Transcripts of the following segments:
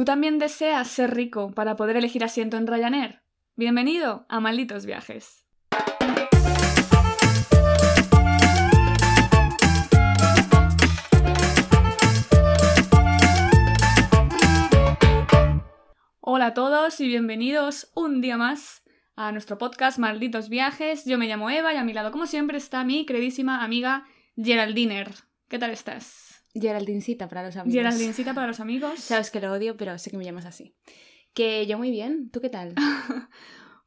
¿Tú también deseas ser rico para poder elegir asiento en Ryanair? Bienvenido a Malditos Viajes. Hola a todos y bienvenidos un día más a nuestro podcast Malditos Viajes. Yo me llamo Eva y a mi lado, como siempre, está mi queridísima amiga Geraldiner. ¿Qué tal estás? Geraldincita para los amigos. Geraldincita para los amigos. Sabes que lo odio, pero sé que me llamas así. Que yo muy bien. ¿Tú qué tal?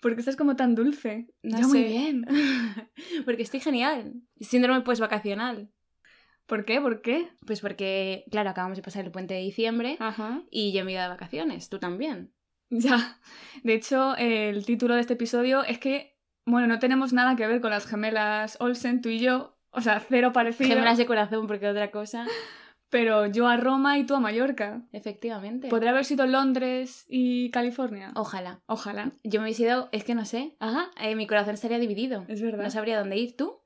¿Por qué estás como tan dulce? No yo muy sé. bien. porque estoy genial. Síndrome pues vacacional. ¿Por qué? ¿Por qué? Pues porque, claro, acabamos de pasar el puente de diciembre Ajá. y yo me he ido de vacaciones. Tú también. Ya. De hecho, el título de este episodio es que, bueno, no tenemos nada que ver con las gemelas Olsen, tú y yo. O sea, cero parecido. Gemelas de corazón, porque otra cosa. Pero yo a Roma y tú a Mallorca. Efectivamente. ¿Podría haber sido Londres y California? Ojalá. Ojalá. Yo me hubiese ido, es que no sé. Ajá. Eh, mi corazón estaría dividido. Es verdad. No sabría dónde ir tú.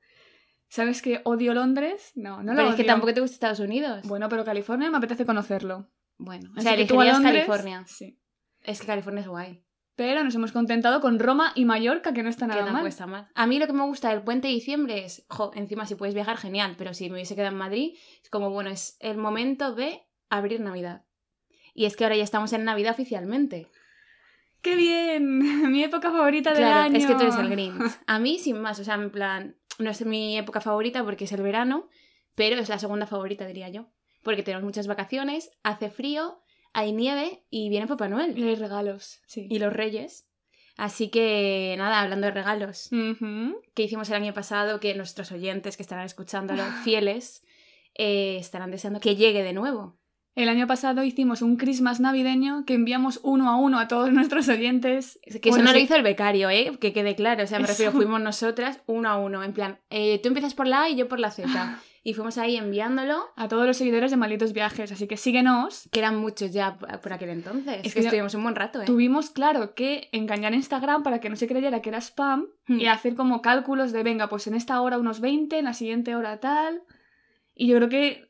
¿Sabes que odio Londres? No, no lo pero es que tampoco te gusta Estados Unidos. Bueno, pero California me apetece conocerlo. Bueno, o sea, elegirías Londres- California. Sí. Es que California es guay. Pero nos hemos contentado con Roma y Mallorca, que no está Que nada no mal. mal. A mí lo que me gusta del puente de diciembre es, jo, encima si puedes viajar, genial, pero si me hubiese quedado en Madrid, es como, bueno, es el momento de abrir Navidad. Y es que ahora ya estamos en Navidad oficialmente. ¡Qué bien! Mi época favorita del Claro, año. es que tú eres el Grinch. A mí, sin más, o sea, en plan, no es mi época favorita porque es el verano, pero es la segunda favorita, diría yo. Porque tenemos muchas vacaciones, hace frío, hay nieve y viene Papá Noel. Y hay regalos, sí. Y los Reyes. Así que, nada, hablando de regalos, Ujú. que hicimos el año pasado, que nuestros oyentes que estarán escuchándolo, fieles, eh, estarán deseando que llegue de nuevo. El año pasado hicimos un Christmas navideño que enviamos uno a uno a todos nuestros oyentes. Que Bueno, eso no lo hizo el becario, ¿eh? Que quede claro. O sea, me refiero, fuimos nosotras uno a uno. En plan, eh, tú empiezas por la A y yo por la Z. Y fuimos ahí enviándolo, A todos los seguidores de Malditos Viajes. Así que síguenos. que eran muchos ya por aquel entonces. Es que estuvimos un buen rato, ¿eh? Tuvimos, claro, que engañar a Instagram para que no se creyera que era spam Hmm. y hacer como cálculos de, venga, pues en esta hora unos 20, en la siguiente hora tal. Y yo creo que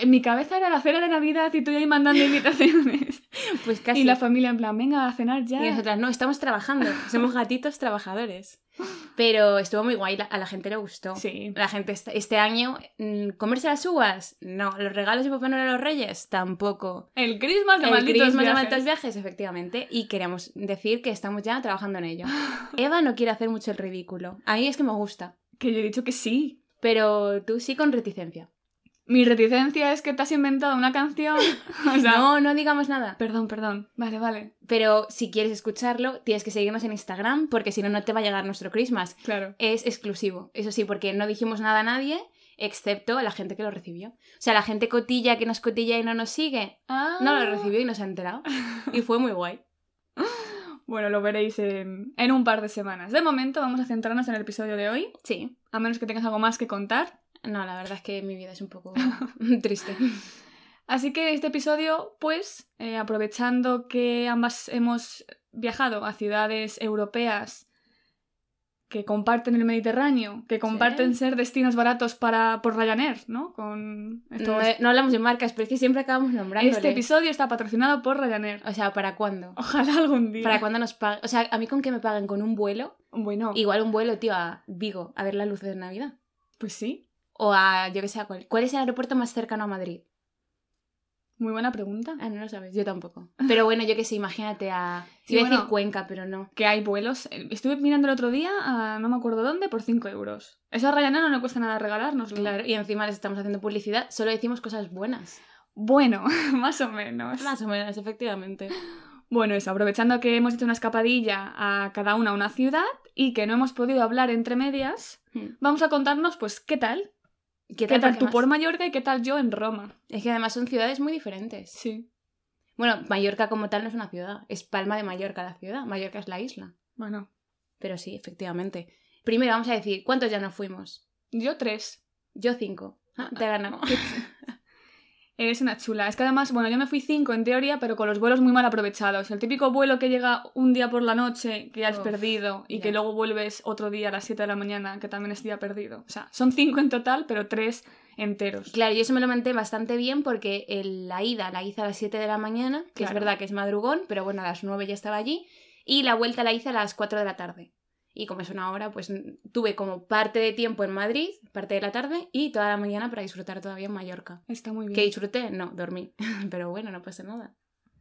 en mi cabeza era la cena de Navidad y tú ahí mandando invitaciones. Pues casi. Y la familia en plan, venga a cenar ya. Y nosotras, no, estamos trabajando. Somos gatitos trabajadores. Pero estuvo muy guay, a la gente le gustó. Sí. La gente este, este año, mm, ¿comerse las uvas? No. ¿Los regalos de Papá Noel a los Reyes? Tampoco. El Christmas de El Malditos Christmas de Viajes. Malditos Viajes, efectivamente. Y queremos decir que estamos ya trabajando en ello. Eva no quiere hacer mucho el ridículo. A mí es que me gusta. Que yo he dicho que sí. Pero tú sí con reticencia. Mi reticencia es que te has inventado una canción. o sea, No, no digamos nada. Perdón, perdón. Vale, vale. Pero si quieres escucharlo, tienes que seguirnos en Instagram porque si no, no te va a llegar nuestro Christmas. Claro. Es exclusivo. Eso sí, porque no dijimos nada a nadie excepto a la gente que lo recibió. O sea, la gente cotilla que nos cotilla y no nos sigue, Ah. no lo recibió y no se ha enterado. Y fue muy guay. Bueno, lo veréis en, en un par de semanas. De momento vamos a centrarnos en el episodio de hoy, Sí. a menos que tengas algo más que contar. No, la verdad es que mi vida es un poco triste. Así que este episodio, pues, eh, aprovechando que ambas hemos viajado a ciudades europeas que comparten el Mediterráneo, que comparten ser destinos baratos para por Ryanair, ¿no? Con No, estos- no hablamos de marcas, pero es que siempre acabamos nombrando. Este episodio está patrocinado por Ryanair. O sea, ¿para cuándo? Ojalá algún día. ¿Para cuándo nos paguen? O sea, a mí con que me paguen con un vuelo, Bueno, igual un vuelo, tío, a Vigo, a ver la luz de Navidad. pues sí. O a, yo que sé, a cuál. ¿Cuál es el aeropuerto más cercano a Madrid? Muy buena pregunta. Ah, no lo sabes, yo tampoco. Pero bueno, yo que sé, imagínate a... Sí, iba a decir bueno. Cuenca, pero no. Que hay vuelos. eh, Estuve mirando el otro día a no me acuerdo dónde por 5 euros. Eso a Ryanair no le cuesta nada regalarnos. Claro, y encima les estamos haciendo publicidad, solo decimos cosas buenas. Bueno, más o menos. Más o menos, efectivamente. Bueno, eso, aprovechando que hemos hecho una escapadilla a cada una a una ciudad y que no hemos podido hablar entre medias, Hmm. vamos a contarnos, pues, ¿qué tal? ¿Qué ¿Qué tal tú por Mallorca y qué tal yo en Roma? Es que además son ciudades muy diferentes. Sí. Bueno, Mallorca como tal no es una ciudad, es Palma de Mallorca la ciudad, Mallorca es la isla. Bueno, Pero sí, efectivamente. Primero vamos a decir, ¿cuántos ya no fuimos? yo tres. Yo cinco. Ah, te he Eres una chula. Es que además, bueno, yo me fui cinco en teoría, pero con los vuelos muy mal aprovechados. El típico vuelo que llega un día por la noche, que ya has Uf, perdido, y que luego vuelves otro día a las 7 de la mañana, que también es día perdido. O sea, son cinco en total, pero tres enteros. Claro, yo eso me lo monté bastante bien porque el- la ida la hice a las 7 de la mañana, que es verdad que es madrugón, pero bueno, a las 9 ya estaba allí, y la vuelta la hice a las 4 de la tarde. Y como es una hora, pues tuve como parte de tiempo en Madrid, parte de la tarde, y toda la mañana para disfrutar todavía en Mallorca. Está muy bien. ¿Qué disfruté? No, dormí. Pero bueno, no pasa nada.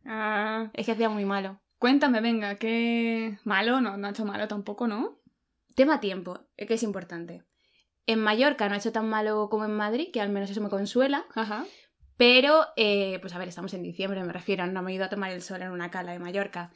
Ah, Es que hacía muy malo. cuéntame, venga, qué malo, no, no ha hecho malo tampoco, ¿no? Tema tiempo, eh, que es importante. En Mallorca no ha hecho tan malo como en Madrid, que al menos eso me consuela. Ajá. Pero, eh, pues a ver, estamos en diciembre, me refiero, no me he ido a tomar el sol en una cala de Mallorca.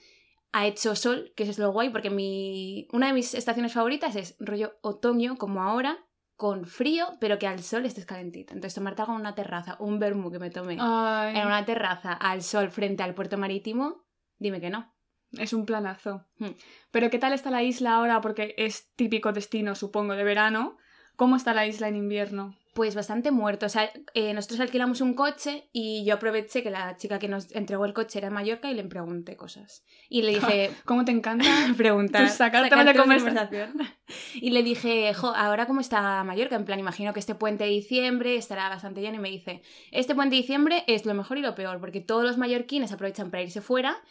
Ha hecho sol, que eso es lo guay, porque mi... una de mis estaciones favoritas es rollo otoño, como ahora, con frío, pero que al sol estés calentita. Entonces, tomarte algo en una terraza, un vermú que me tomé Ay, en una terraza al sol frente al puerto marítimo, dime que no. es un planazo. Hmm. Pero ¿qué tal está la isla ahora? Porque es típico destino, supongo, de verano. ¿Cómo está la isla en invierno? Pues bastante muerto. O sea, eh, nosotros alquilamos un coche y yo aproveché que la chica que nos entregó el coche era de Mallorca y le pregunté cosas. Y le dije, ¿Cómo te encanta? preguntar. Sacar temas de conversación. Y le dije, jo, ahora cómo está Mallorca, en plan, imagino que este puente de diciembre estará bastante lleno. Y me dice, este puente de diciembre es lo mejor y lo peor, porque todos los mallorquines aprovechan para irse fuera.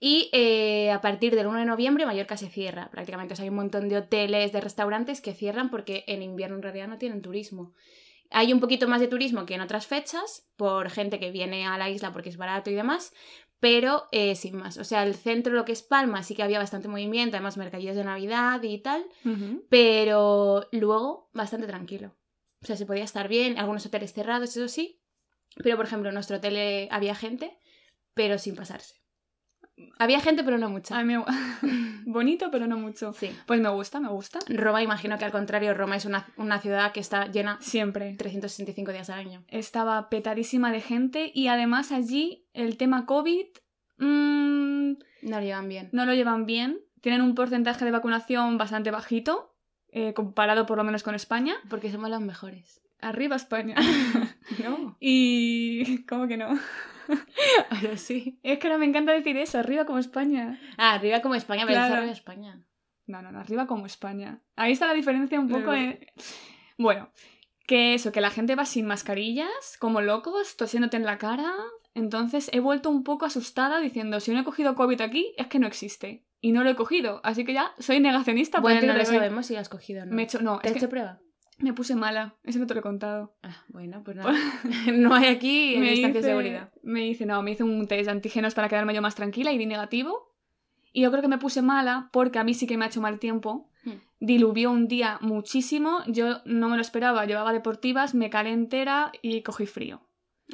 Y eh, a partir del 1 de noviembre Mallorca se cierra prácticamente. O sea, hay un montón de hoteles, de restaurantes que cierran porque en invierno en realidad no tienen turismo. Hay un poquito más de turismo que en otras fechas, por gente que viene a la isla porque es barato y demás, pero eh, sin más. O sea, el centro, lo que es Palma, sí que había bastante movimiento, además mercadillos de Navidad y tal, pero luego bastante tranquilo. O sea, se podía estar bien, algunos hoteles cerrados, eso sí, pero por ejemplo, en nuestro hotel eh, había gente, pero sin pasarse. Había gente, pero no mucha. Ay, me- Bonito, pero no mucho. Sí. Pues me gusta, me gusta. Roma, imagino que al contrario, Roma es una, una ciudad que está llena Siempre. 365 días al año. Estaba petadísima de gente y además allí el tema COVID mm, No lo llevan bien. no lo llevan bien. Tienen un porcentaje de vacunación bastante bajito, eh, comparado por lo menos con España. Porque somos los mejores. Arriba España. No. y... ¿Cómo que no? Ahora sí. Es que ahora me encanta decir eso, arriba como España. Ah, arriba como España, pero Claro. es arriba España. No, no, no, arriba como España. Ahí está la diferencia un poco. En- Bueno, que eso, que la gente va sin mascarillas, como locos, tosiéndote en la cara. Entonces he vuelto un poco asustada diciendo, si no he cogido COVID aquí, es que no existe. Y no lo he cogido, así que ya soy negacionista. Bueno, no lo sabemos si has cogido o no. Me he hecho, no, ¿Te es has que hecho prueba? Me puse mala, eso no te lo he contado. Ah, bueno, pues nada. no hay aquí me distancia de seguridad. Me hice, no, me hice un test de antígenos para quedarme yo más tranquila y di negativo. Y yo creo que me puse mala porque a mí sí que me ha hecho mal tiempo. Hmm. Diluvió un día muchísimo, yo no me lo esperaba, llevaba deportivas, me calé entera y cogí frío.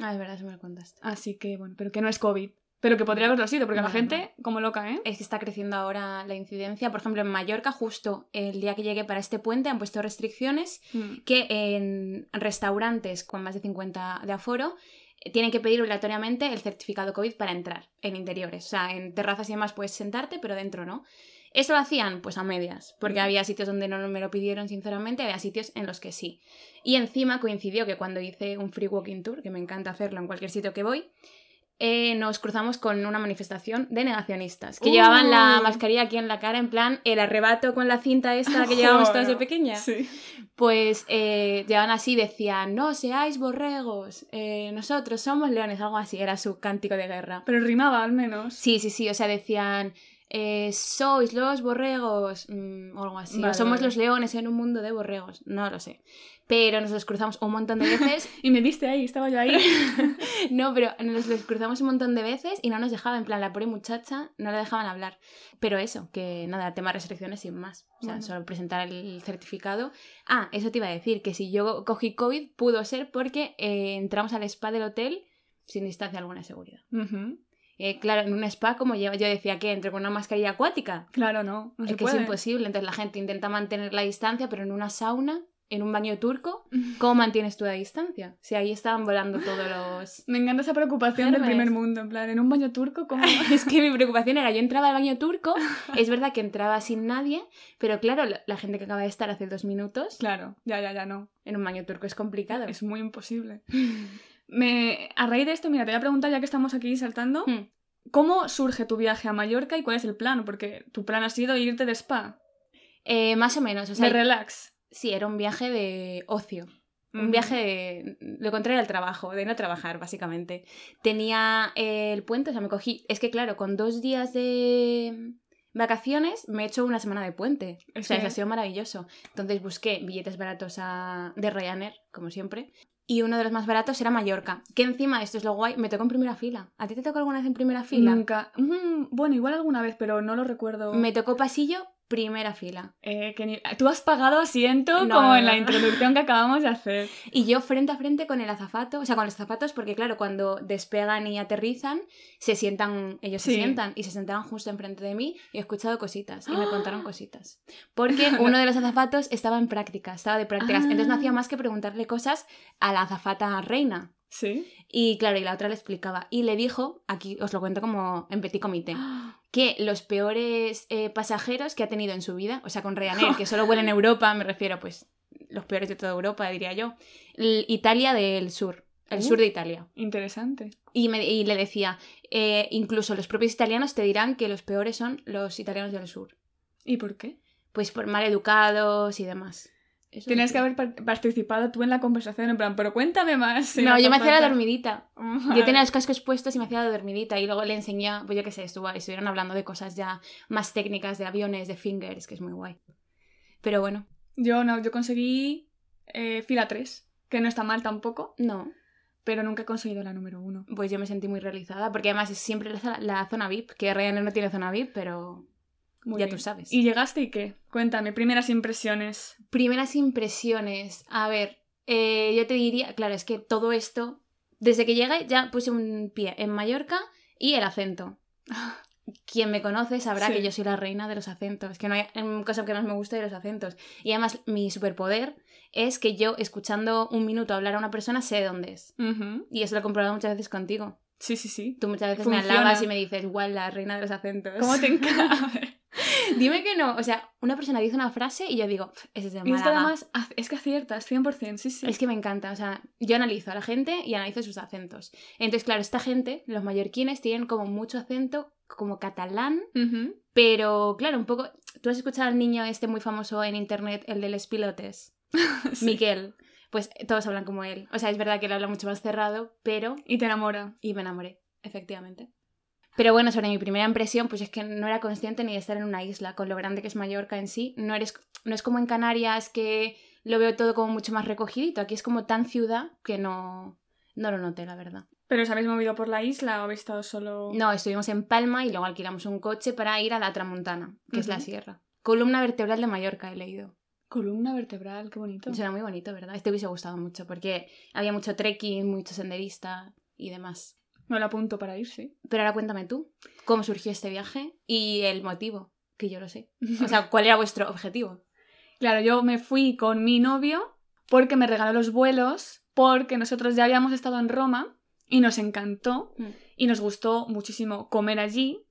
Ah, es verdad, eso me lo contaste. Así que bueno, pero que no es COVID. Pero que podría haberlo sido, porque la gente, como loca, ¿eh? Es que está creciendo ahora la incidencia. Por ejemplo, en Mallorca, justo el día que llegué para este puente, han puesto restricciones Mm. que en restaurantes con más de 50 de aforo eh, tienen que pedir obligatoriamente el certificado COVID para entrar en interiores. O sea, en terrazas y demás puedes sentarte, pero dentro no. Eso lo hacían pues a medias, porque había sitios donde no me lo pidieron sinceramente, había sitios en los que sí. Y encima coincidió que cuando hice un free walking tour, que me encanta hacerlo en cualquier sitio que voy, eh, nos cruzamos con una manifestación de negacionistas que Uh. llevaban la mascarilla aquí en la cara, en plan el arrebato con la cinta esta que llevábamos todas de pequeña. Sí. Pues eh, llevaban así, decían, no seáis borregos, eh, nosotros somos leones, algo así, era su cántico de guerra. Pero rimaba al menos. Sí, sí, sí, o sea, decían, eh, sois los borregos, mm, o algo así, Vale, o somos vale. los leones en un mundo de borregos, no lo sé. Pero nos los cruzamos un montón de veces, Y me viste ahí, estaba yo ahí. no, pero nos los cruzamos un montón de veces y no nos dejaban, en plan, la pobre muchacha, no le dejaban hablar. Pero eso, que nada, tema restricciones sin más. O sea, Bueno. solo presentar el certificado. Ah, eso te iba a decir, que si yo cogí COVID pudo ser porque eh, entramos al spa del hotel sin distancia alguna de seguridad. Eh, claro, en un spa, como yo, yo decía que entro con una mascarilla acuática. Claro, no. No es se que puede. es imposible. Entonces la gente intenta mantener la distancia, pero en una sauna, en un baño turco, ¿cómo mantienes tú la distancia? Si ahí estaban volando todos los... Me encanta esa preocupación del primer mundo. En plan, en un baño turco, ¿cómo? es que mi preocupación era, yo entraba al baño turco, es verdad que entraba sin nadie, pero claro, la, la gente que acaba de estar hace dos minutos claro, ya, ya, ya no. en un baño turco es complicado. Es muy imposible. Me, a raíz de esto, mira, te voy a preguntar, ya que estamos aquí saltando, Hmm. ¿cómo surge tu viaje a Mallorca y cuál es el plan? Porque tu plan ha sido irte de spa, Eh, más o menos, o sea, de relax. sí, era un viaje de ocio. Un viaje de lo contrario al trabajo, de no trabajar, básicamente. Tenía eh, el puente, o sea, me cogí. Es que, claro, con dos días de vacaciones me he hecho una semana de puente. O Es sea, que- ha sido maravilloso. Entonces busqué billetes baratos a- de Ryanair, como siempre. Y uno de los más baratos era Mallorca. Que encima, esto es lo guay, me tocó en primera fila. ¿A ti te tocó alguna vez en primera fila? Nunca. Mm, bueno, igual alguna vez, pero no lo recuerdo. Me tocó pasillo, primera fila. Eh, que ni- Tú has pagado asiento No, como no, en la introducción que acabamos de hacer. Y yo frente a frente con el azafato, o sea, con los zapatos, porque claro, cuando despegan y aterrizan, se sientan, ellos se sientan y se sentaban justo enfrente de mí y he escuchado cositas y me contaron cositas. Porque uno de los azafatos estaba en prácticas, estaba de prácticas, entonces no hacía Ah. más que preguntarle cosas a la azafata reina. Sí. Y claro, y la otra le explicaba. Y le dijo, aquí os lo cuento como en petit comité, que los peores eh, pasajeros que ha tenido en su vida, o sea, con Ryanair, que solo vuela en Europa, me refiero, pues, los peores de toda Europa, diría yo, Italia del sur, el Uh. sur de Italia. Interesante. Y, me- y le decía, eh, incluso los propios italianos te dirán que los peores son los italianos del sur, ¿Y por qué? pues por mal educados y demás. Eso Tienes que haber par- participado tú en la conversación, en plan, pero cuéntame más. No, yo me hacía la dormidita. Vale. Yo tenía los cascos puestos y me hacía la dormidita y luego le enseñé, pues yo qué sé, estuvo, estuvieron hablando de cosas ya más técnicas, de aviones, de fingers, que es muy guay. Pero bueno, Yo no, yo conseguí eh, fila 3, que no está mal tampoco, no, pero nunca he conseguido la número 1. pues yo me sentí muy realizada, porque además es siempre la, zona- la zona VIP, que Ryanair no tiene zona VIP, pero ya tú sabes. ¿Y llegaste y qué? Cuéntame, primeras impresiones. Primeras impresiones, a ver, eh, yo te diría, claro, es que todo esto, desde que llegué ya puse un pie en Mallorca y el acento. Quien me conoce sabrá Sí. que yo soy la reina de los acentos, que no hay em, cosa que más me guste de los acentos. Y además mi superpoder es que yo, escuchando un minuto hablar a una persona, sé de dónde es. Ujú. Y eso lo he comprobado muchas veces contigo. Sí, sí, sí. Tú muchas veces me Funciona. alabas y me dices, igual la reina de los acentos. ¿Cómo te encanta? Dime que no. O sea, una persona dice una frase y yo digo, "Pf, ese es de y es que Málaga". además, es que aciertas, 100%, sí, sí. Es que me encanta, o sea, yo analizo a la gente y analizo sus acentos. Entonces, claro, esta gente, los mallorquines, tienen como mucho acento como catalán, pero claro, un poco... ¿Tú has escuchado al niño este muy famoso en internet, el de los pilotes? Sí. Miquel. Pues todos hablan como él. O sea, es verdad que él habla mucho más cerrado, pero... Y te enamora. Y me enamoré, efectivamente. Pero bueno, sobre mi primera impresión, pues es que no era consciente ni de estar en una isla, con lo grande que es Mallorca en sí. No, eres, no es como en Canarias que lo veo todo como mucho más recogidito. Aquí es como tan ciudad que no, no lo noté, la verdad. ¿Pero os habéis movido por la isla o habéis estado solo...? No, estuvimos en Palma y luego alquilamos un coche para ir a la Tramontana, que es la sierra. Columna vertebral de Mallorca he leído. Columna vertebral, qué bonito. Suena muy bonito, ¿verdad? Este hubiese gustado mucho porque había mucho trekking, mucho senderista y demás. Me lo apunto para ir, sí. Pero ahora cuéntame tú, ¿cómo surgió este viaje y el motivo? Que yo lo sé. O sea, ¿cuál era vuestro objetivo? Claro, yo me fui con mi novio porque me regaló los vuelos, porque nosotros ya habíamos estado en Roma y nos encantó Mm. y nos gustó muchísimo comer allí.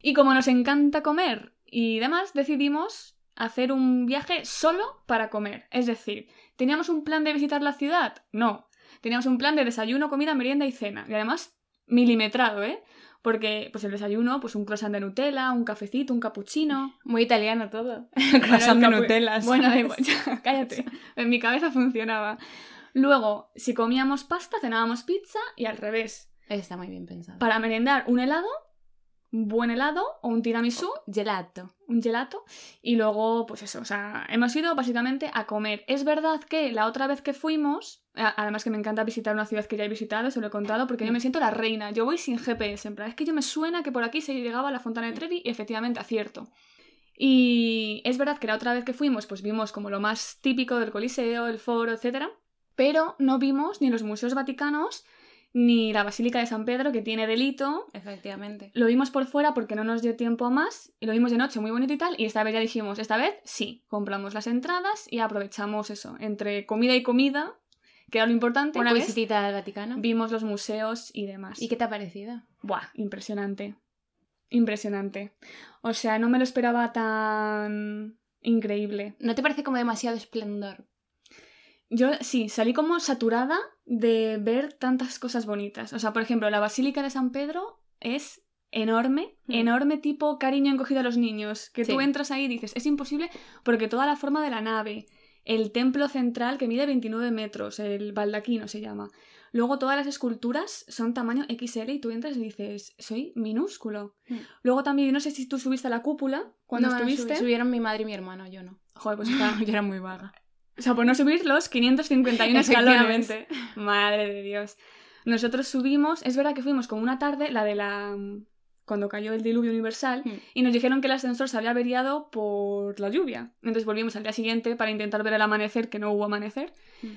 Y como nos encanta comer y demás, decidimos hacer un viaje solo para comer. Es decir, ¿teníamos un plan de visitar la ciudad? No. Teníamos un plan de desayuno, comida, merienda y cena. Y además, milimetrado, ¿eh? Porque, pues el desayuno, pues un croissant de Nutella, un cafecito, un cappuccino. Muy italiano todo. Bueno, Croissant de Nutella, Bueno, da ¿sabes? igual, ya, cállate. En mi cabeza funcionaba. Luego, si comíamos pasta, cenábamos pizza y al revés. Está muy bien pensado. Para merendar, un helado, buen helado o un tiramisú, Gelato. un gelato. Y luego, pues eso, o sea, hemos ido básicamente a comer. Es verdad que la otra vez que fuimos, además que me encanta visitar una ciudad que ya he visitado, se lo he contado, porque yo me siento la reina. Yo voy sin GPS, en plan, es que yo me suena que por aquí se llegaba a la Fontana de Trevi y efectivamente acierto. Y es verdad que la otra vez que fuimos, pues vimos como lo más típico del Coliseo, el Foro, etc. Pero no vimos ni los museos vaticanos ni la Basílica de San Pedro, que tiene delito. Efectivamente. Lo vimos por fuera porque no nos dio tiempo más y lo vimos de noche muy bonito y tal. Y esta vez ya dijimos, esta vez sí, compramos las entradas y aprovechamos eso, entre comida y comida, que era lo importante. Una pues, visitita al Vaticano. Vimos los museos y demás. ¿Y qué te ha parecido? Buah, impresionante. Impresionante. O sea, no me lo esperaba tan increíble. ¿No te parece como demasiado esplendor? Yo sí, salí como saturada de ver tantas cosas bonitas. O sea, por ejemplo, la Basílica de San Pedro es enorme, Mm. enorme tipo cariño encogido a los niños. Que tú entras ahí y dices, es imposible porque toda la forma de la nave, el templo central que mide 29 metros, el baldaquino se llama. Luego todas las esculturas son tamaño XL y tú entras y dices, soy minúsculo. Mm. Luego también, no sé si tú subiste a la cúpula cuando No, no, estuviste. subi- subieron mi madre y mi hermano, yo no. Joder, pues yo era muy vaga. O sea, por no subir los 551 escalones. Madre de Dios. Nosotros subimos, es verdad que fuimos como una tarde, la de la... cuando cayó el diluvio universal, Mm. y nos dijeron que el ascensor se había averiado por la lluvia. Entonces volvimos al día siguiente para intentar ver el amanecer, que no hubo amanecer. Mm.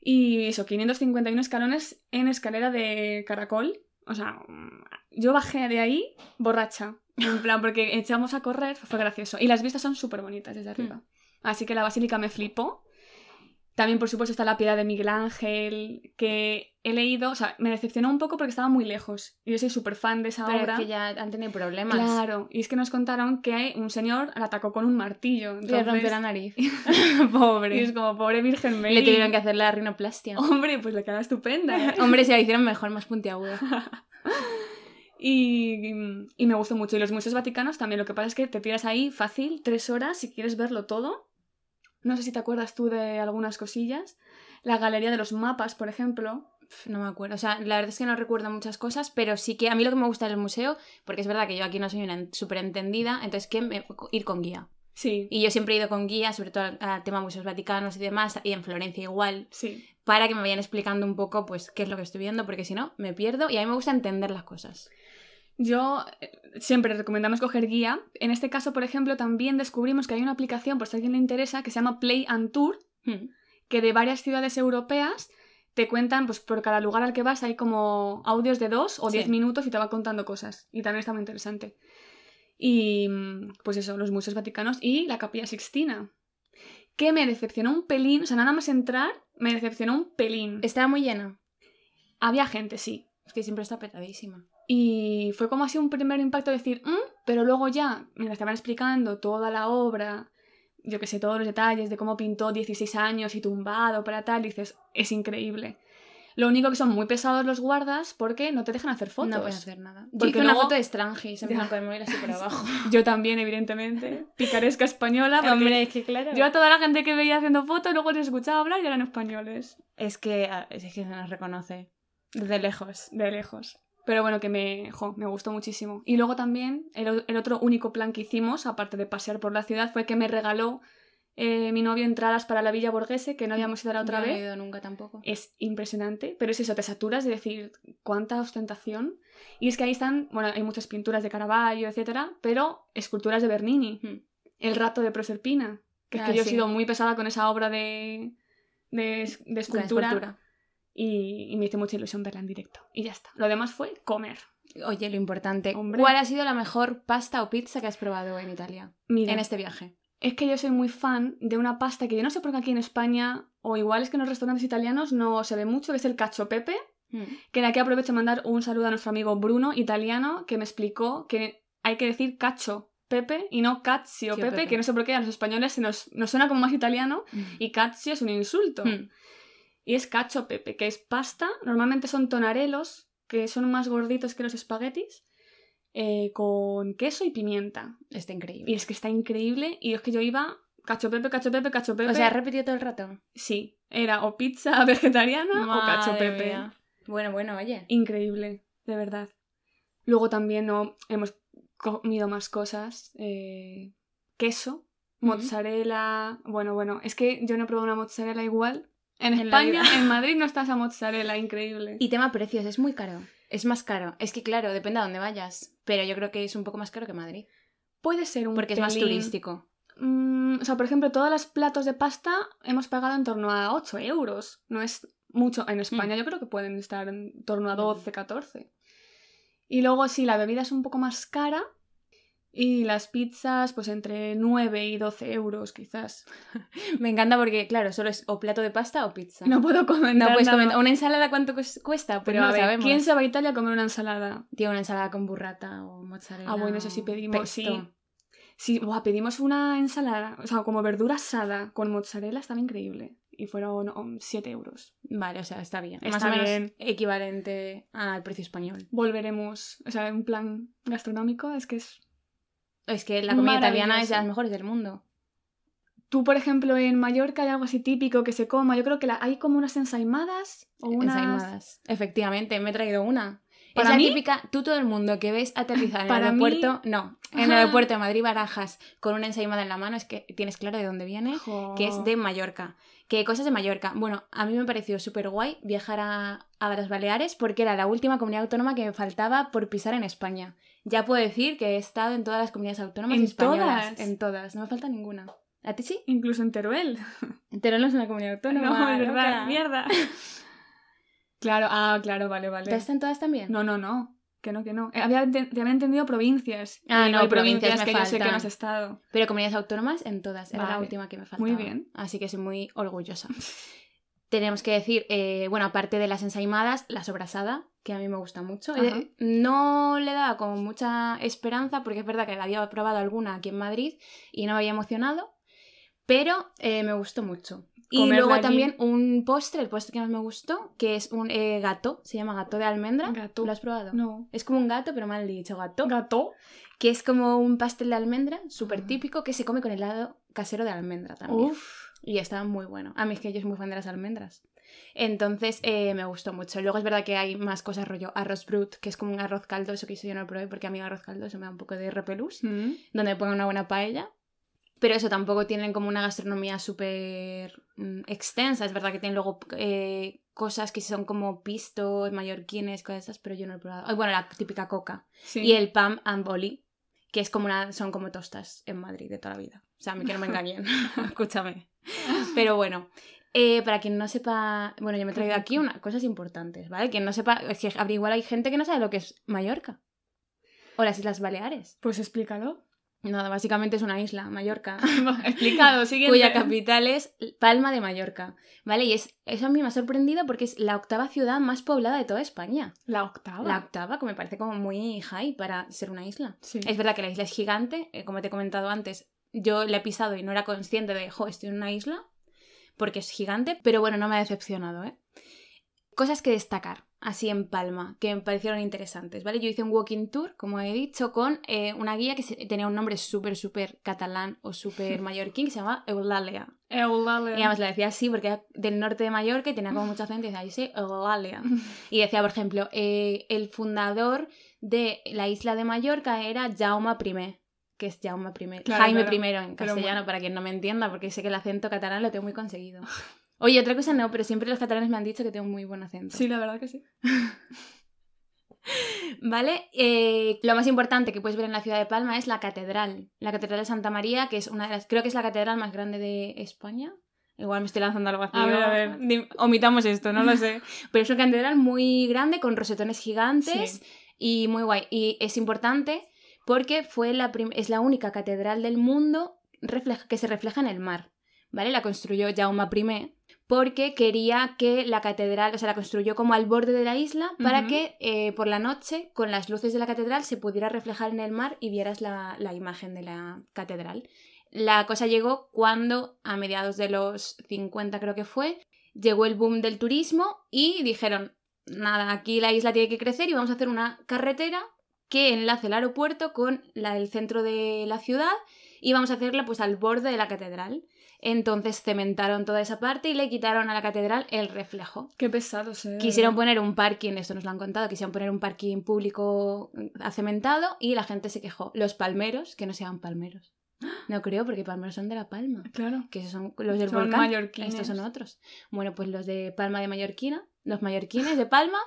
Y eso, 551 escalones en escalera de caracol. O sea, yo bajé de ahí borracha. En plan, porque echamos a correr, fue gracioso. Y las vistas son súper bonitas desde arriba. Así que la basílica me flipó. También, por supuesto, está la piedra de Miguel Ángel, que he leído, o sea, me decepcionó un poco porque estaba muy lejos. Y yo soy súper fan de esa Pero obra. es que ya han tenido problemas. Claro, y es que nos contaron que un señor la atacó con un martillo. Le Entonces, rompió la nariz. Y Pobre. es como, pobre Virgen Mary. Le tuvieron que hacer la rinoplastia. Hombre, pues le queda estupenda. ¿eh? Hombre, se la hicieron mejor, más puntiaguda. y, y me gustó mucho. Y los museos vaticanos también. Lo que pasa es que te tiras ahí fácil, tres horas, si quieres verlo todo. No sé si te acuerdas tú de algunas cosillas. La galería de los mapas, por ejemplo. No me acuerdo. O sea, la verdad es que no recuerdo muchas cosas, pero sí que a mí lo que me gusta del museo, porque es verdad que yo aquí no soy una súper entendida, entonces que me- ir con guía. Sí, Y yo siempre he ido con guía, sobre todo al, al tema museos vaticanos y demás, y en Florencia igual, sí. para que me vayan explicando un poco, pues, qué es lo que estoy viendo, porque si no, me pierdo y a mí me gusta entender las cosas. Yo eh, siempre recomendamos coger guía. En este caso, por ejemplo, también descubrimos que hay una aplicación, por si a alguien le interesa, que se llama Play and Tour, Hmm. que de varias ciudades europeas te cuentan, pues por cada lugar al que vas hay como audios de dos o Sí. diez minutos y te va contando cosas. Y también está muy interesante. Y mm, pues eso, los museos vaticanos y la capilla sixtina. Que me decepcionó un pelín, o sea, nada más entrar, me decepcionó un pelín. Estaba muy llena. Había gente, sí. Es que siempre está petadísima. Y fue como así un primer impacto decir, "Mm", pero luego ya, me estaban explicando toda la obra, yo que sé, todos los detalles de cómo pintó 16 años y tumbado para tal, dices, es increíble. Lo único que son muy pesados los guardas porque no te dejan hacer fotos. No puedes hacer nada. Yo Porque una luego- foto de en Ya. plan con el móvil así por abajo. Yo también, evidentemente. Picaresca española. Hombre, es que claro. Yo a toda la gente que veía haciendo fotos, luego les escuchaba hablar y eran españoles. Es que, ah, es que se nos reconoce. Desde lejos. De lejos. Pero bueno, que me, jo, me gustó muchísimo. Y luego también, el, otro único plan que hicimos, aparte de pasear por la ciudad, fue que me regaló eh, mi novio entradas para la Villa Borghese, que no habíamos ido la otra Yo no he vez. ido nunca tampoco. Es impresionante, pero es eso, te saturas de decir cuánta ostentación. Y es que ahí están, bueno, hay muchas pinturas de Caravaggio, etcétera, pero esculturas de Bernini. Hmm. El rato de Proserpina, que es Ah, que yo he sido muy pesada con esa obra de, de, de escultura. Y, y me hizo mucha ilusión verla en directo. Y ya está. Lo demás fue comer. Oye, lo importante. Hombre. ¿Cuál ha sido la mejor pasta o pizza que has probado en Italia? Mira, En este viaje. es que yo soy muy fan de una pasta que yo no sé por qué aquí en España, o igual es que en los restaurantes italianos no se ve mucho, que es el cacio pepe. Hmm. Que de aquí aprovecho a mandar un saludo a nuestro amigo Bruno, italiano, que me explicó que hay que decir cacho pepe y no cazio pepe, Pepe. que no sé por qué a los españoles se nos, nos suena como más italiano y cazio es un insulto. Hmm. Y es cacho pepe, que es pasta, normalmente son tonarelos, que son más gorditos que los espaguetis, eh, con queso y pimienta. Está increíble. Y es que está increíble, y es que yo iba cacho pepe, cacho pepe, cacho pepe. O sea, ¿has repetido todo el rato? Sí, era o pizza vegetariana o cacho pepe. mía. Bueno, bueno, oye. Increíble, de verdad. Luego también no hemos comido más cosas. eh, queso, mozzarella. Bueno, bueno, es que yo no he probado una mozzarella igual. En España, en Madrid no está esa mozzarella, increíble. Y tema precios, es muy caro. Es más caro. Es que claro, depende a dónde vayas. Pero yo creo que es un poco más caro que Madrid. puede ser un Porque es más turístico. Mm, o sea, por ejemplo, todos los platos de pasta hemos pagado en torno a 8 euros. No es mucho. En España Mm. yo creo que pueden estar en torno a 12, 14. Y luego sí, la bebida es un poco más cara. Y las pizzas, pues entre 9 y 12 euros, quizás. Me encanta porque, claro, solo es o plato de pasta o pizza. No puedo comentar. No puedes comentar. ¿Una ensalada cuánto cues- cuesta? Pues Pero no a lo ver, sabemos. ¿quién se va a Italia a comer una ensalada? Tiene una ensalada con burrata o mozzarella. Ah, bueno, eso sí pedimos, pesto. sí. Sí, buah, pedimos una ensalada, o sea, como verdura asada con mozzarella, estaba increíble. Y fueron 7 euros. Vale, o sea, está bien. Está Más o menos bien. equivalente al precio español. Volveremos, o sea, en plan gastronómico, es que es Es que la comida italiana es de las mejores del mundo. Tú, por ejemplo, en Mallorca hay algo así típico que se coma. Yo creo que la- hay como unas ensaimadas o unas... Ensaimadas. Efectivamente, me he traído una. ¿Para es la mí? típica, tú todo el mundo que ves aterrizar en el mí- aeropuerto, no, en el aeropuerto de Madrid Barajas con una ensaimada en la mano, es que tienes claro de dónde viene, que es de Mallorca. ¿Qué cosas de Mallorca? Bueno, a mí me pareció súper guay viajar a, a las Baleares porque era la última comunidad autónoma que me faltaba por pisar en España. Ya puedo decir que he estado en todas las comunidades autónomas ¿En españolas. todas? En todas, no me falta ninguna. ¿A ti sí? Incluso en Teruel. Teruel no es una comunidad autónoma. no, es verdad. Mierda. claro, ah, claro, vale, vale. ¿Te están todas también? No, no, no. Que no, que no. Eh, Había, había entendido provincias. Ah, no, hay provincias me que yo sé que faltan. no has estado. Pero comunidades autónomas en todas. Era la última que me faltaba. Muy bien. Así que soy muy orgullosa. Tenemos que decir, eh, bueno, aparte de las ensaimadas, la sobrasada, que a mí me gusta mucho. Eh, no le daba como mucha esperanza, porque es verdad que la había probado alguna aquí en Madrid y no me había emocionado, pero eh, me gustó mucho. Y luego allí. también un postre, el postre que más me gustó, que es un eh, gato, se llama gato de almendra. Gato. ¿Lo has probado? No. Es como un gato, pero mal dicho, gato ¿Gato? que es como un pastel de almendra súper Ah. típico que se come con helado casero de almendra también. Uf. Y estaba muy bueno. A mí es que yo soy muy fan de las almendras. Entonces eh, me gustó mucho. Luego es verdad que hay más cosas rollo arroz brut, que es como un arroz caldoso que eso yo no lo probé porque a mí el arroz caldoso me da un poco de repelús, Mm. donde pongan una buena paella. Pero eso tampoco tienen como una gastronomía súper mm, extensa. Es verdad que tienen luego eh, cosas que son como pistos, mallorquines, cosas esas, pero yo no lo he probado. Ay, bueno, la típica coca. Sí. Y el pan and boli, que es como una, son como tostas en Madrid de toda la vida. O sea, a mí que no me engañen, escúchame. Pero bueno, eh, para quien no sepa, bueno, yo me he traído aquí unas cosas importantes, ¿vale? Quien no sepa, es que igual hay gente que no sabe lo que es Mallorca. O las Islas Baleares. Pues explícalo. Nada, básicamente es una isla, Mallorca. Explicado, siguiente. cuya capital es Palma de Mallorca, ¿vale? Y es, eso a mí me ha sorprendido porque es la octava ciudad más poblada de toda España. La octava. La octava, que me parece como muy high para ser una isla. Sí. Es verdad que la isla es gigante, eh, como te he comentado antes, yo la he pisado y no era consciente de, jo, estoy en una isla, porque es gigante, pero bueno, no me ha decepcionado, ¿eh? Cosas que destacar, así en Palma, que me parecieron interesantes, ¿vale? Yo hice un walking tour, como he dicho, con eh, una guía que tenía un nombre súper, súper catalán o súper mallorquín, que se llama Eulalia. Eulalia. Y además la decía así porque era del norte de Mallorca y tenía como mucha gente y decía, yo soy Eulalia. Y decía, por ejemplo, eh, el fundador de la isla de Mallorca era Jaume I, que es Jaume I. Claro, Jaime claro. I en castellano, bueno. para quien no me entienda, porque sé que el acento catalán lo tengo muy conseguido. Oye, otra cosa no, pero siempre los catalanes me han dicho que tengo muy buen acento. Sí, la verdad que sí. ¿Vale? Eh, lo más importante que puedes ver en la ciudad de Palma es la catedral. La catedral de Santa María, que es una de las. Creo que es la catedral más grande de España. Igual me estoy lanzando algo vacío. A ver, a ver. Omitamos esto, no lo sé. Pero es una catedral muy grande con rosetones gigantes Sí. y muy guay. Y es importante porque fue la es la única catedral del mundo que se refleja en el mar. ¿Vale? La construyó Jaume I porque quería que la catedral, o sea, la construyó como al borde de la isla para que eh, por la noche, con las luces de la catedral, se pudiera reflejar en el mar y vieras la, la imagen de la catedral. La cosa llegó cuando, a mediados de los 50 creo que fue, llegó el boom del turismo y dijeron, nada, aquí la isla tiene que crecer y vamos a hacer una carretera que enlace el aeropuerto con la- el centro de la ciudad y vamos a hacerla pues al borde de la catedral. Entonces cementaron toda esa parte y le quitaron a la catedral el reflejo. Qué pesados, eh. Quisieron poner un parking, esto nos lo han contado, quisieron poner un parking público mm, acementado y la gente se quejó. Los palmeros, que no se llaman palmeros. No creo, porque palmeros son de La Palma. Claro. Que son los del Son volcán. mallorquines. Estos son otros. Bueno, pues los de Palma de Mallorquina, los mallorquines de Palma,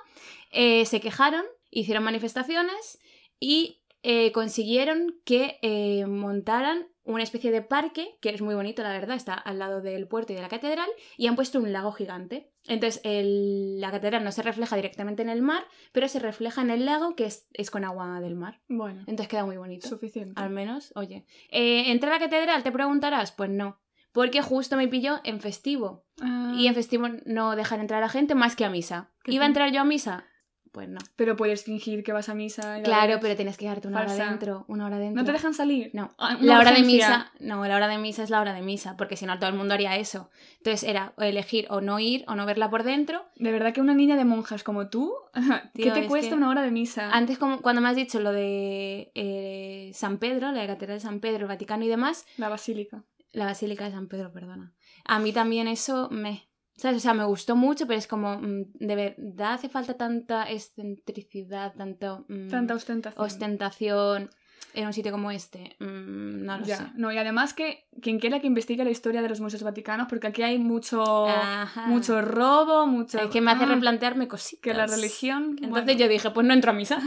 eh, se quejaron, hicieron manifestaciones y eh, consiguieron que eh, montaran una especie de parque, que es muy bonito, la verdad, está al lado del puerto y de la catedral, y han puesto un lago gigante. Entonces, el- la catedral no se refleja directamente en el mar, pero se refleja en el lago, que es, es con agua del mar. Bueno, Entonces queda muy bonito. suficiente. Al menos, oye. Eh, ¿Entré a la catedral? ¿Te preguntarás? Pues no. Porque justo me pilló en festivo. Ah, Y en festivo no dejan entrar a la gente más que a misa. ¿Iba a entrar yo a misa? Pues no. Pero puedes fingir que vas a misa. y Claro, pero tienes que quedarte una hora dentro. Una hora dentro. ¿No te dejan salir? No. Ah, La hora de misa, no, la hora de misa es la hora de misa, porque si no todo el mundo haría eso. Entonces era elegir o no ir o no verla por dentro. De verdad que una niña de monjas como tú, ¿qué Tío, te es cuesta que- una hora de misa? Antes, como cuando me has dicho lo de eh, San Pedro, la catedral de San Pedro, el Vaticano y demás, La basílica. La Basílica de San Pedro, perdona. A mí también eso me... ¿Sabes? O sea, me gustó mucho, pero es como, mm, de verdad hace falta tanta excentricidad, tanto... mm, Tanta ostentación. ostentación en un sitio como este. Mm, no lo Ya, sé. no, y además que quien quiera que investigue la historia de los museos vaticanos, porque aquí hay mucho, Ajá. mucho robo, mucho... Es que me hace ah, replantearme cositas. Que la religión... Entonces yo dije, pues no entro a misa.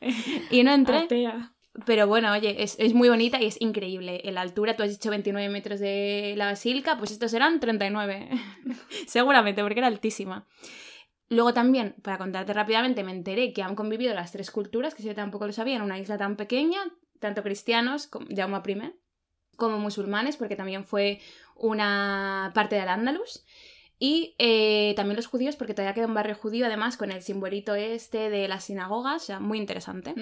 y no entré. Atea. Pero bueno, oye, es, es muy bonita y es increíble. En la altura, tú has dicho 29 metros de la basílica, pues estos eran 39. Seguramente, porque era altísima. Luego también, para contarte rápidamente, me enteré que han convivido las tres culturas, que yo tampoco lo sabía, en una isla tan pequeña, tanto cristianos, como Jaume I, como musulmanes, porque también fue una parte del Andalus. Y eh, también los judíos, porque todavía queda un barrio judío, además, con el simbolito este de las sinagogas, o sea, muy interesante.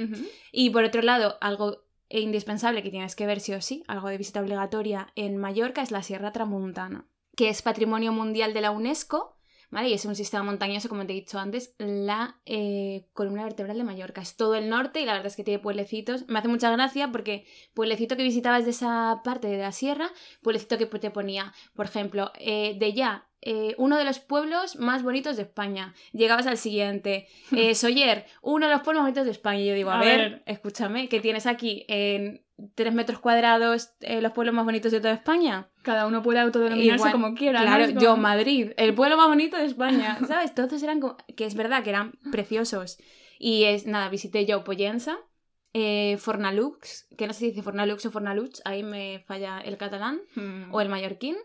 Y por otro lado, algo indispensable que tienes que ver sí o sí, algo de visita obligatoria en Mallorca, es la Sierra Tramuntana, que es Patrimonio Mundial de la UNESCO, ¿vale? Y es un sistema montañoso, como te he dicho antes, la eh, columna vertebral de Mallorca. Es todo el norte y la verdad es que tiene pueblecitos. Me hace mucha gracia porque pueblecito que visitabas de esa parte de la sierra, pueblecito que te ponía, por ejemplo, eh, de ya. Eh, uno de los pueblos más bonitos de España. Llegabas al siguiente. Eh, Soller, uno de los pueblos más bonitos de España. Y yo digo, a, A ver, ver. escúchame, que tienes aquí en tres metros cuadrados eh, los pueblos más bonitos de toda España. Cada uno puede autodenominarse Igual, como quiera. ¿no? Claro, yo Madrid, el pueblo más bonito de España, ¿sabes? Todos eran como... que es verdad que eran preciosos. Y es nada, visité yo Pollensa, eh, Fornalux, que no sé si dice Fornalux o Fornalux, ahí me falla el catalán, Mm. o el mallorquín.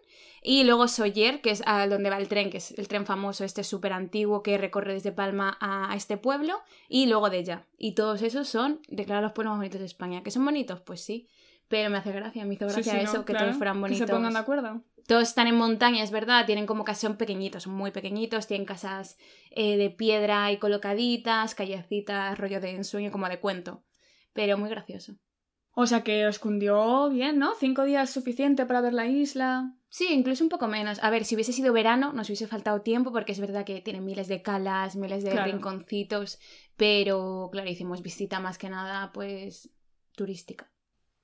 Y luego Soller, que es a donde va el tren, que es el tren famoso, este súper antiguo que recorre desde Palma a, a este pueblo, y luego de ella. Y todos esos son declarados los pueblos más bonitos de España. ¿Que son bonitos? Pues sí. Pero me hace gracia, me hizo Sí, gracia sí, eso, ¿no? que Claro, todos fueran bonitos. Que se pongan de acuerdo. Todos están en montaña, es verdad, tienen como casas, son pequeñitos, son muy pequeñitos, tienen casas eh, de piedra y colocaditas, callecitas, rollo de ensueño, como de cuento. Pero muy gracioso. O sea que os cundió bien, ¿no? Cinco días suficiente para ver la isla. Sí, incluso un poco menos. A ver, si hubiese sido verano, nos hubiese faltado tiempo, porque es verdad que tiene miles de calas, miles de Claro. rinconcitos, pero claro, hicimos visita más que nada, pues, turística.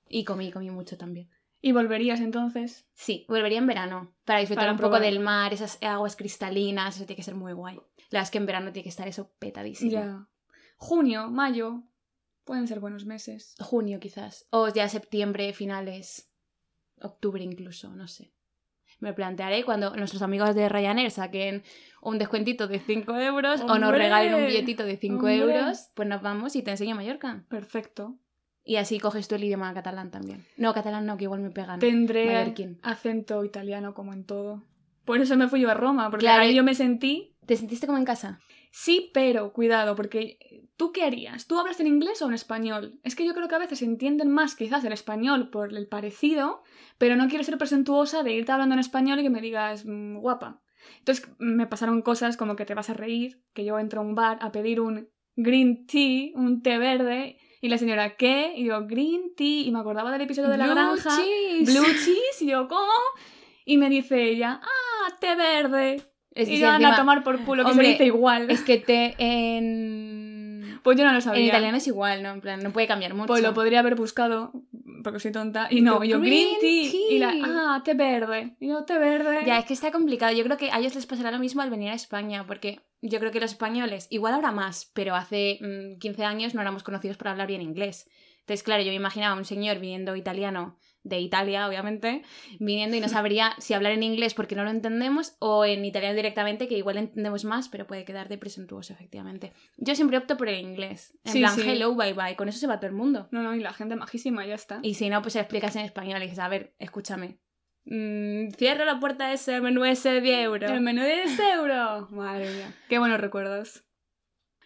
Y comí, comí mucho también. ¿Y volverías entonces? Sí, volvería en verano para disfrutar Para un poco del mar, esas aguas cristalinas, eso tiene que ser muy guay. La verdad es que en verano tiene que estar eso petadísimo. Ya. Junio, mayo. Pueden ser buenos meses. Junio quizás, o ya septiembre, finales, octubre incluso, no sé. Me plantearé cuando nuestros amigos de Ryanair saquen un descuentito de 5 euros o nos regalen un billetito de 5 ¡Hombre! euros, pues nos vamos y te enseño Mallorca. Perfecto. Y así coges tú el idioma catalán también. No, catalán no, que igual me pegan. Tendré Mallorquín. acento italiano como en todo. Por eso me fui yo a Roma, porque Claro. ahí yo me sentí. ¿Te sentiste como en casa? Sí, pero cuidado, porque ¿tú qué harías? ¿Tú hablas en inglés o en español? Es que yo creo que a veces entienden más quizás el español por el parecido, pero no quiero ser presuntuosa de irte hablando en español y que me digas "Mm, guapa. Entonces me pasaron cosas como que te vas a reír, que yo entro a un bar a pedir un green tea, un té verde, y la señora, ¿qué? Y yo, green tea, y me acordaba del episodio de la Blue granja. cheese. Blue cheese, y yo, ¿cómo? Y me dice ella, ah, té verde. Es que y si encima- a tomar por culo, que Hombre, se dice igual. Es que te en... Pues yo no lo En sabía. italiano es igual, ¿no? En plan, no puede cambiar mucho. Pues lo podría haber buscado, porque soy tonta. Y no, Yo, yo green green tea. Y la, ah, té verde. Y yo, té verde. Ya, es que está complicado. Yo creo que a ellos les pasará lo mismo al venir a España, porque yo creo que los españoles, igual ahora más, pero hace mm, 15 años no éramos conocidos por hablar bien inglés. Entonces, claro, yo me imaginaba a un señor viniendo italiano de Italia, obviamente, viniendo y no sabría si hablar en inglés porque no lo entendemos o en italiano directamente, que igual entendemos más, pero puede quedar de presuntuoso, efectivamente. Yo siempre opto por el inglés. En Sí, plan, sí. hello, bye bye. Con eso se va todo el mundo. No, no, y la gente majísima, ya está. Y si no, pues se explicas en español y dices, a ver, escúchame. Mm, cierra la puerta de ese menú ese de 10 euros. El menú de 10 euros. Madre mía. Qué buenos recuerdos.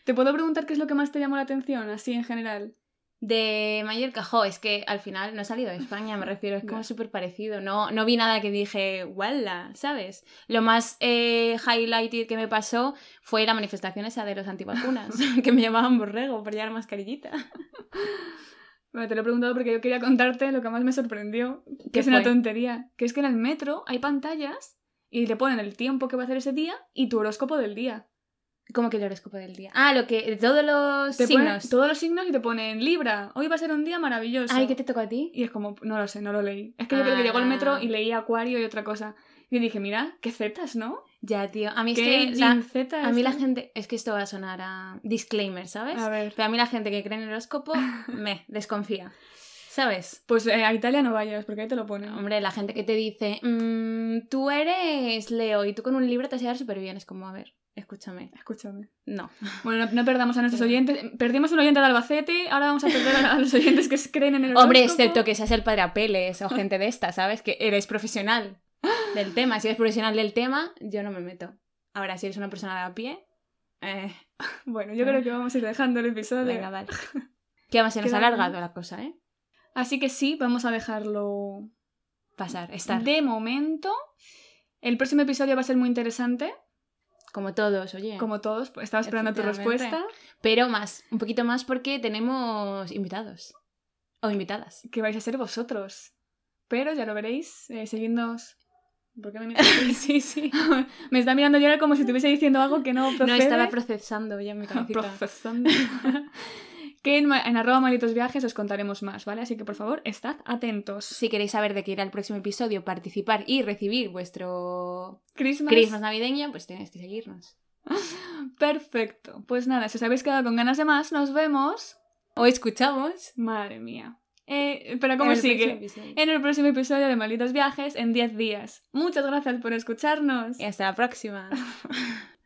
¿Te puedo preguntar qué es lo que más te llamó la atención, así en general? De Mallorca, jo, es que al final no he salido de España, me refiero, es como súper parecido. No, no vi nada que dije, ¡wala! ¿Sabes? Lo más eh, highlighted que me pasó fue la manifestación esa de los antivacunas, que me llamaban borrego por llevar mascarillita. Bueno, te lo he preguntado porque yo quería contarte lo que más me sorprendió, que ¿Qué es una tontería, que es que en el metro hay pantallas y te ponen el tiempo que va a hacer ese día y tu horóscopo del día. ¿Cómo que el horóscopo del día? Ah, lo que. Todos los Te signos. todos los signos y te ponen Libra. Hoy va a ser un día maravilloso. Ay, ¿qué te tocó a ti? Y es como, no lo sé, no lo leí. Es que yo creo que llegó el metro Ah. y leí Acuario y otra cosa. Y dije, mira, qué zetas, ¿no? Ya, tío. A mí es que. la- zetas, a mí la gente. Es que esto va a sonar a. Disclaimer, ¿sabes? A ver. Pero a mí la gente que cree en el horóscopo me desconfía. ¿Sabes? Pues eh, a Italia no vayas, porque ahí te lo ponen. Hombre, la gente que te dice, "Mm, tú eres Leo y tú con un libro te vas a llevar súper bien. Es como, a ver, escúchame. Escúchame. No. Bueno, no, no perdamos a nuestros oyentes. Perdimos un oyente de Albacete, ahora vamos a perder a, los oyentes que creen en el Hombre, horóscopo. excepto que seas el padre Apeles o gente de esta, ¿sabes? Que eres profesional del tema. Si eres profesional del tema, yo no me meto. Ahora, si eres una persona de a pie, eh, Bueno, yo creo que vamos a ir dejando el episodio. venga, vale. Que además se nos ha alargado la cosa, ¿eh? Así que sí, vamos a dejarlo Pasar, estar. de momento. El próximo episodio va a ser muy interesante, Como todos, oye. como todos. Pues estaba esperando tu respuesta. Pero más, un poquito más porque tenemos invitados. O invitadas. que vais a ser vosotros. Pero ya lo veréis, eh, seguidnos. ¿Por qué me miras sí, sí. me está mirando Yara como si estuviese diciendo algo que no procede. No estaba procesando ya mi cabecita. Procesando. que en, arroba malitos viajes os contaremos más, ¿vale? Así que por favor, estad atentos. Si queréis saber de qué irá el próximo episodio, participar y recibir vuestro Christmas. Christmas navideño, pues tenéis que seguirnos. Perfecto. Pues nada, si os habéis quedado con ganas de más, nos vemos. O escuchamos. Madre mía. Eh, pero ¿cómo en sigue? En el próximo episodio de Malitos Viajes en 10 días. Muchas gracias por escucharnos. Y hasta la próxima.